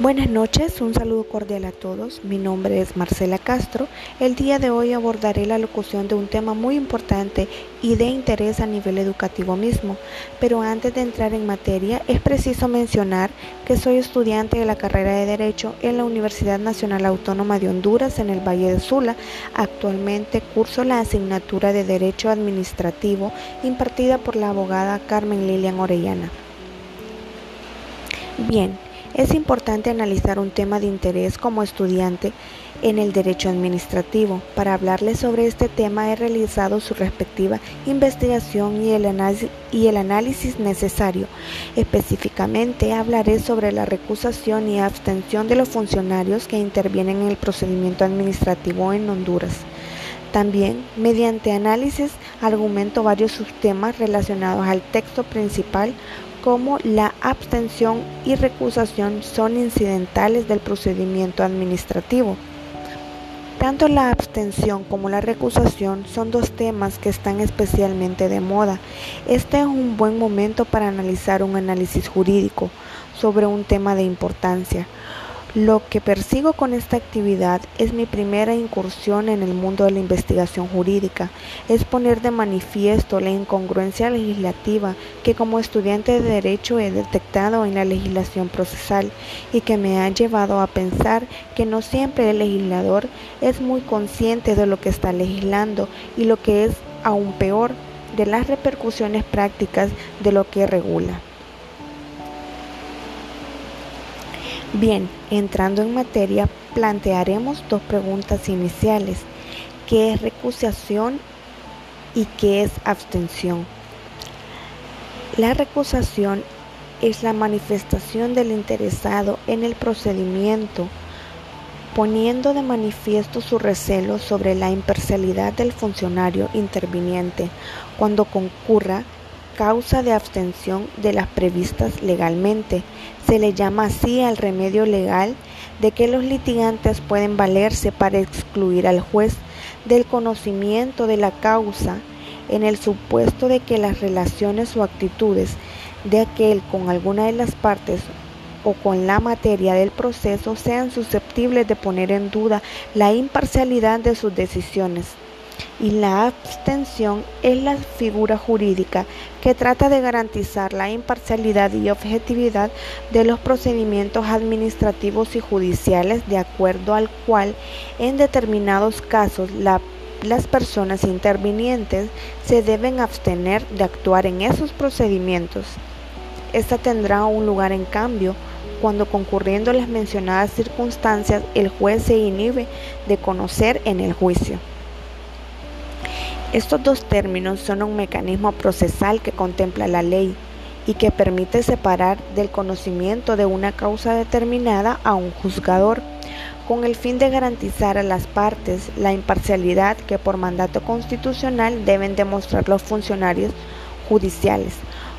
Buenas noches, un saludo cordial a todos. Mi nombre es Marcela Castro. El día de hoy abordaré la locución de un tema muy importante y de interés a nivel educativo mismo. Pero antes de entrar en materia, es preciso mencionar que soy estudiante de la carrera de Derecho en la Universidad Nacional Autónoma de Honduras en el Valle de Sula. Actualmente curso la asignatura de Derecho Administrativo impartida por la abogada Carmen Lilian Orellana. Bien, es importante analizar un tema de interés como estudiante en el derecho administrativo. Para hablarles sobre este tema he realizado su respectiva investigación y el, análisis, necesario. Específicamente hablaré sobre la recusación y abstención de los funcionarios que intervienen en el procedimiento administrativo en Honduras. También, mediante análisis, argumento varios subtemas relacionados al texto principal como la abstención y recusación son incidentales del procedimiento administrativo. Tanto la abstención como la recusación son dos temas que están especialmente de moda. Este es un buen momento para analizar un análisis jurídico sobre un tema de importancia. Lo que persigo con esta actividad es mi primera incursión en el mundo de la investigación jurídica, es poner de manifiesto la incongruencia legislativa que como estudiante de derecho he detectado en la legislación procesal y que me ha llevado a pensar que no siempre el legislador es muy consciente de lo que está legislando y lo que es aún peor de las repercusiones prácticas de lo que regula. Bien, entrando en materia, plantearemos dos preguntas iniciales. ¿Qué es recusación y qué es abstención? La recusación es la manifestación del interesado en el procedimiento, poniendo de manifiesto su recelo sobre la imparcialidad del funcionario interviniente cuando concurra causa de abstención de las previstas legalmente. Se le llama así al remedio legal de que los litigantes pueden valerse para excluir al juez del conocimiento de la causa en el supuesto de que las relaciones o actitudes de aquel con alguna de las partes o con la materia del proceso sean susceptibles de poner en duda la imparcialidad de sus decisiones y la abstención es la figura jurídica que trata de garantizar la imparcialidad y objetividad de los procedimientos administrativos y judiciales de acuerdo al cual en determinados casos las personas intervinientes se deben abstener de actuar en esos procedimientos. Esta tendrá un lugar en cambio cuando concurriendo las mencionadas circunstancias el juez se inhibe de conocer en el juicio. Estos dos términos son un mecanismo procesal que contempla la ley y que permite separar del conocimiento de una causa determinada a un juzgador, con el fin de garantizar a las partes la imparcialidad que por mandato constitucional deben demostrar los funcionarios judiciales,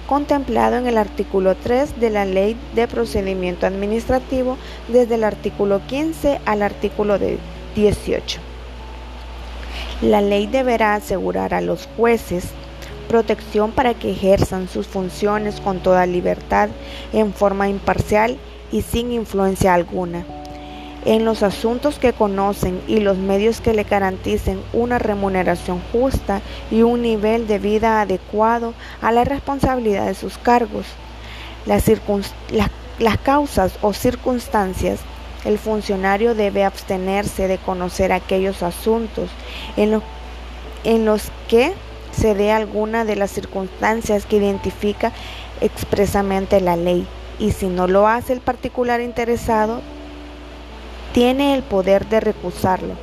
contemplado en el artículo 3 de la Ley de Procedimiento Administrativo desde el artículo 15 al artículo 18. La ley deberá asegurar a los jueces protección para que ejerzan sus funciones con toda libertad, en forma imparcial y sin influencia alguna. En los asuntos que conocen y los medios que le garanticen una remuneración justa y un nivel de vida adecuado a la responsabilidad de sus cargos. Las, causas o circunstancias el funcionario debe abstenerse de conocer aquellos asuntos en, los que se dé alguna de las circunstancias que identifica expresamente la ley y si no lo hace el particular interesado, tiene el poder de recusarlo.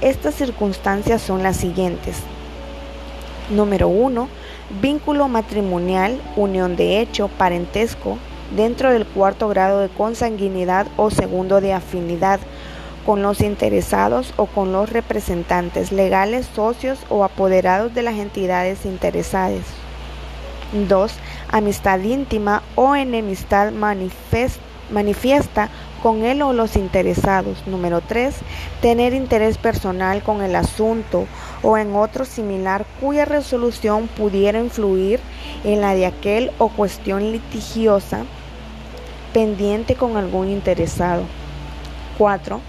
Estas circunstancias son las siguientes. Número 1. Vínculo matrimonial, unión de hecho, parentesco, dentro del cuarto grado de consanguinidad o segundo de afinidad con los interesados o con los representantes legales, socios o apoderados de las entidades interesadas. 2. Amistad íntima o enemistad manifiesta con él o los interesados. Número 3. Tener interés personal con el asunto o en otro similar cuya resolución pudiera influir en la de aquel o cuestión litigiosa pendiente con algún interesado. 4.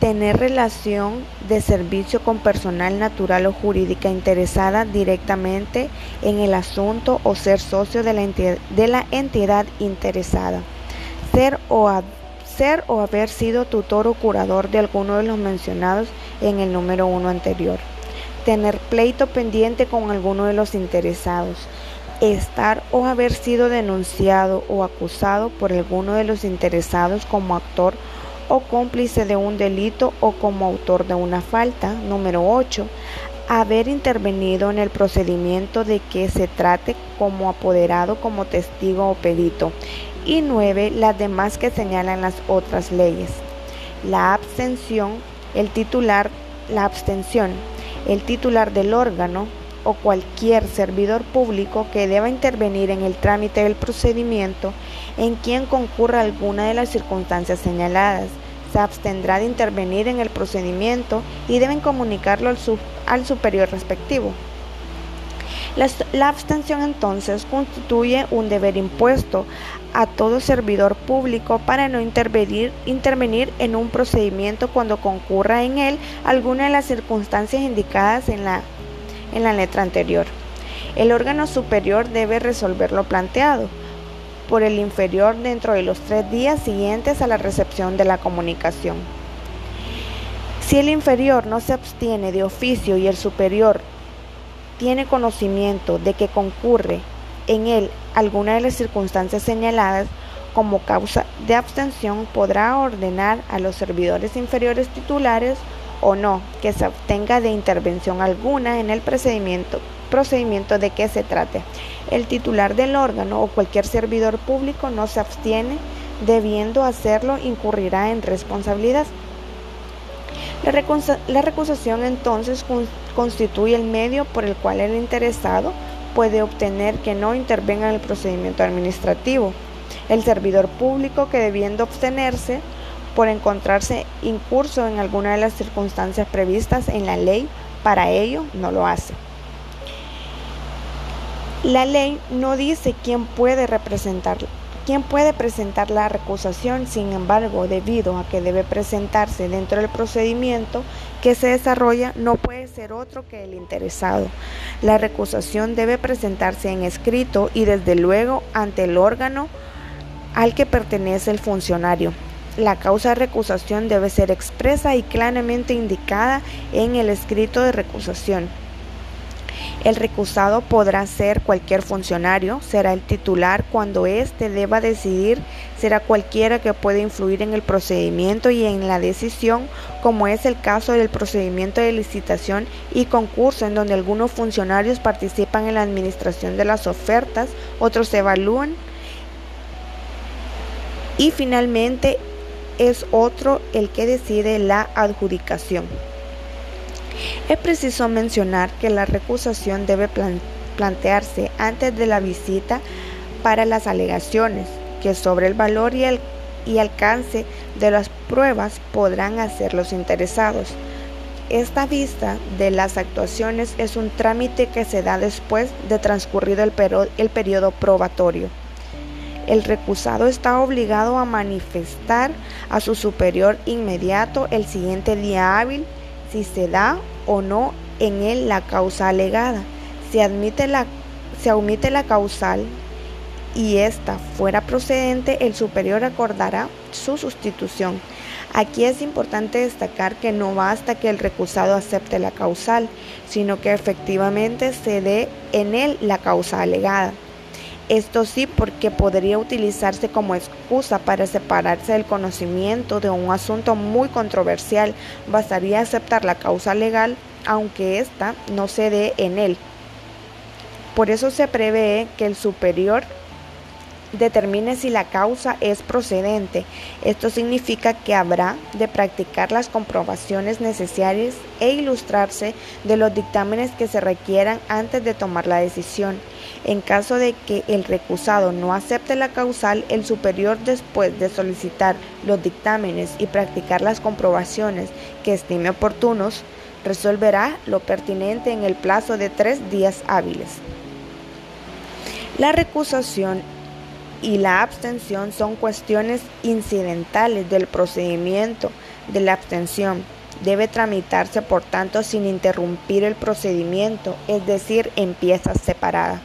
Tener relación de servicio con personal natural o jurídica interesada directamente en el asunto o ser socio de la entidad, de la entidad interesada. Ser o, ser o haber sido tutor o curador de alguno de los mencionados en el número 1 anterior. Tener pleito pendiente con alguno de los interesados estar o haber sido denunciado o acusado por alguno de los interesados como actor o cómplice de un delito o como autor de una falta. Número 8. Haber intervenido en el procedimiento de que se trate como apoderado, como testigo o perito. Y 9. Las demás que señalan las otras leyes. La abstención, el titular, la abstención, el titular del órgano o cualquier servidor público que deba intervenir en el trámite del procedimiento en quien concurra alguna de las circunstancias señaladas. Se abstendrá de intervenir en el procedimiento y deben comunicarlo al, superior respectivo. La, abstención entonces constituye un deber impuesto a todo servidor público para no intervenir, intervenir en un procedimiento cuando concurra en él alguna de las circunstancias indicadas en la en la letra anterior. El órgano superior debe resolver lo planteado por el inferior dentro de los tres días siguientes a la recepción de la comunicación. Si el inferior no se abstiene de oficio y el superior tiene conocimiento de que concurre en él alguna de las circunstancias señaladas como causa de abstención, podrá ordenar a los servidores inferiores titulares o no que se obtenga de intervención alguna en el procedimiento, procedimiento de que se trate. El titular del órgano o cualquier servidor público no se abstiene, debiendo hacerlo incurrirá en responsabilidad. La, recusación entonces constituye el medio por el cual el interesado puede obtener que no intervenga en el procedimiento administrativo. El servidor público que debiendo abstenerse por encontrarse incurso en alguna de las circunstancias previstas en la ley, para ello no lo hace. La ley no dice quién puede representar, quién puede presentar la recusación, sin embargo, debido a que debe presentarse dentro del procedimiento que se desarrolla, no puede ser otro que el interesado. La recusación debe presentarse en escrito y desde luego ante el órgano al que pertenece el funcionario. La causa de recusación debe ser expresa y claramente indicada en el escrito de recusación. El recusado podrá ser cualquier funcionario, será el titular cuando éste deba decidir, será cualquiera que pueda influir en el procedimiento y en la decisión, como es el caso del procedimiento de licitación y concurso en donde algunos funcionarios participan en la administración de las ofertas, otros evalúan y finalmente es otro el que decide la adjudicación. Es preciso mencionar que la recusación debe plantearse antes de la visita para las alegaciones, que sobre el valor y el alcance de las pruebas podrán hacer los interesados. Esta vista de las actuaciones es un trámite que se da después de transcurrido el, el periodo probatorio el recusado está obligado a manifestar a su superior inmediato el siguiente día hábil si se da o no en él la causa alegada. Si admite la, se omite la causal y ésta fuera procedente, el superior acordará su sustitución. Aquí es importante destacar que no basta que el recusado acepte la causal, sino que efectivamente se dé en él la causa alegada. Esto sí porque podría utilizarse como excusa para separarse del conocimiento de un asunto muy controversial. Bastaría aceptar la causa legal aunque ésta no se dé en él. Por eso se prevé que el superior determine si la causa es procedente. Esto significa que habrá de practicar las comprobaciones necesarias e ilustrarse de los dictámenes que se requieran antes de tomar la decisión. En caso de que el recusado no acepte la causal, el superior después de solicitar los dictámenes y practicar las comprobaciones que estime oportunos, resolverá lo pertinente en el plazo de tres días hábiles. La recusación y la abstención son cuestiones incidentales del procedimiento de la abstención. Debe tramitarse, por tanto, sin interrumpir el procedimiento, es decir, en piezas separadas.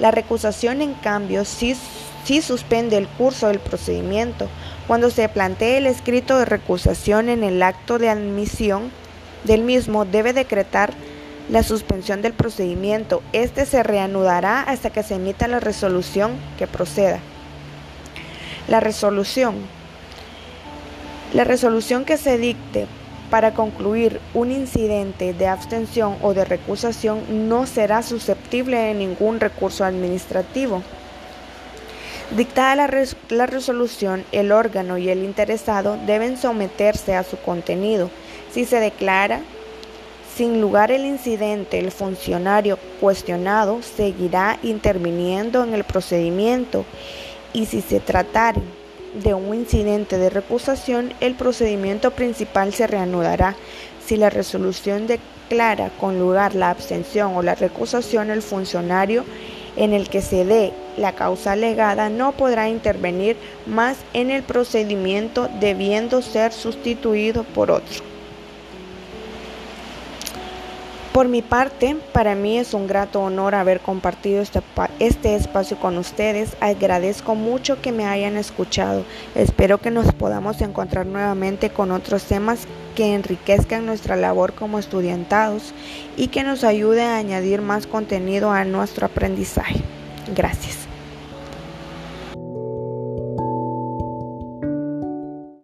La recusación, en cambio, sí, sí suspende el curso del procedimiento. Cuando se plantee el escrito de recusación en el acto de admisión del mismo, debe decretar la suspensión del procedimiento. Este se reanudará hasta que se emita la resolución que proceda. La resolución. La resolución que se dicte para concluir un incidente de abstención o de recusación no será susceptible de ningún recurso administrativo. Dictada la, resolución, el órgano y el interesado deben someterse a su contenido. Si se declara sin lugar el incidente, el funcionario cuestionado seguirá interviniendo en el procedimiento y si se tratare de un incidente de recusación, el procedimiento principal se reanudará. Si la resolución declara con lugar la abstención o la recusación, el funcionario en el que se dé la causa alegada no podrá intervenir más en el procedimiento debiendo ser sustituido por otro. Por mi parte, para mí es un grato honor haber compartido este, este, espacio con ustedes. Agradezco mucho que me hayan escuchado. Espero que nos podamos encontrar nuevamente con otros temas que enriquezcan nuestra labor como estudiantados y que nos ayude a añadir más contenido a nuestro aprendizaje. Gracias.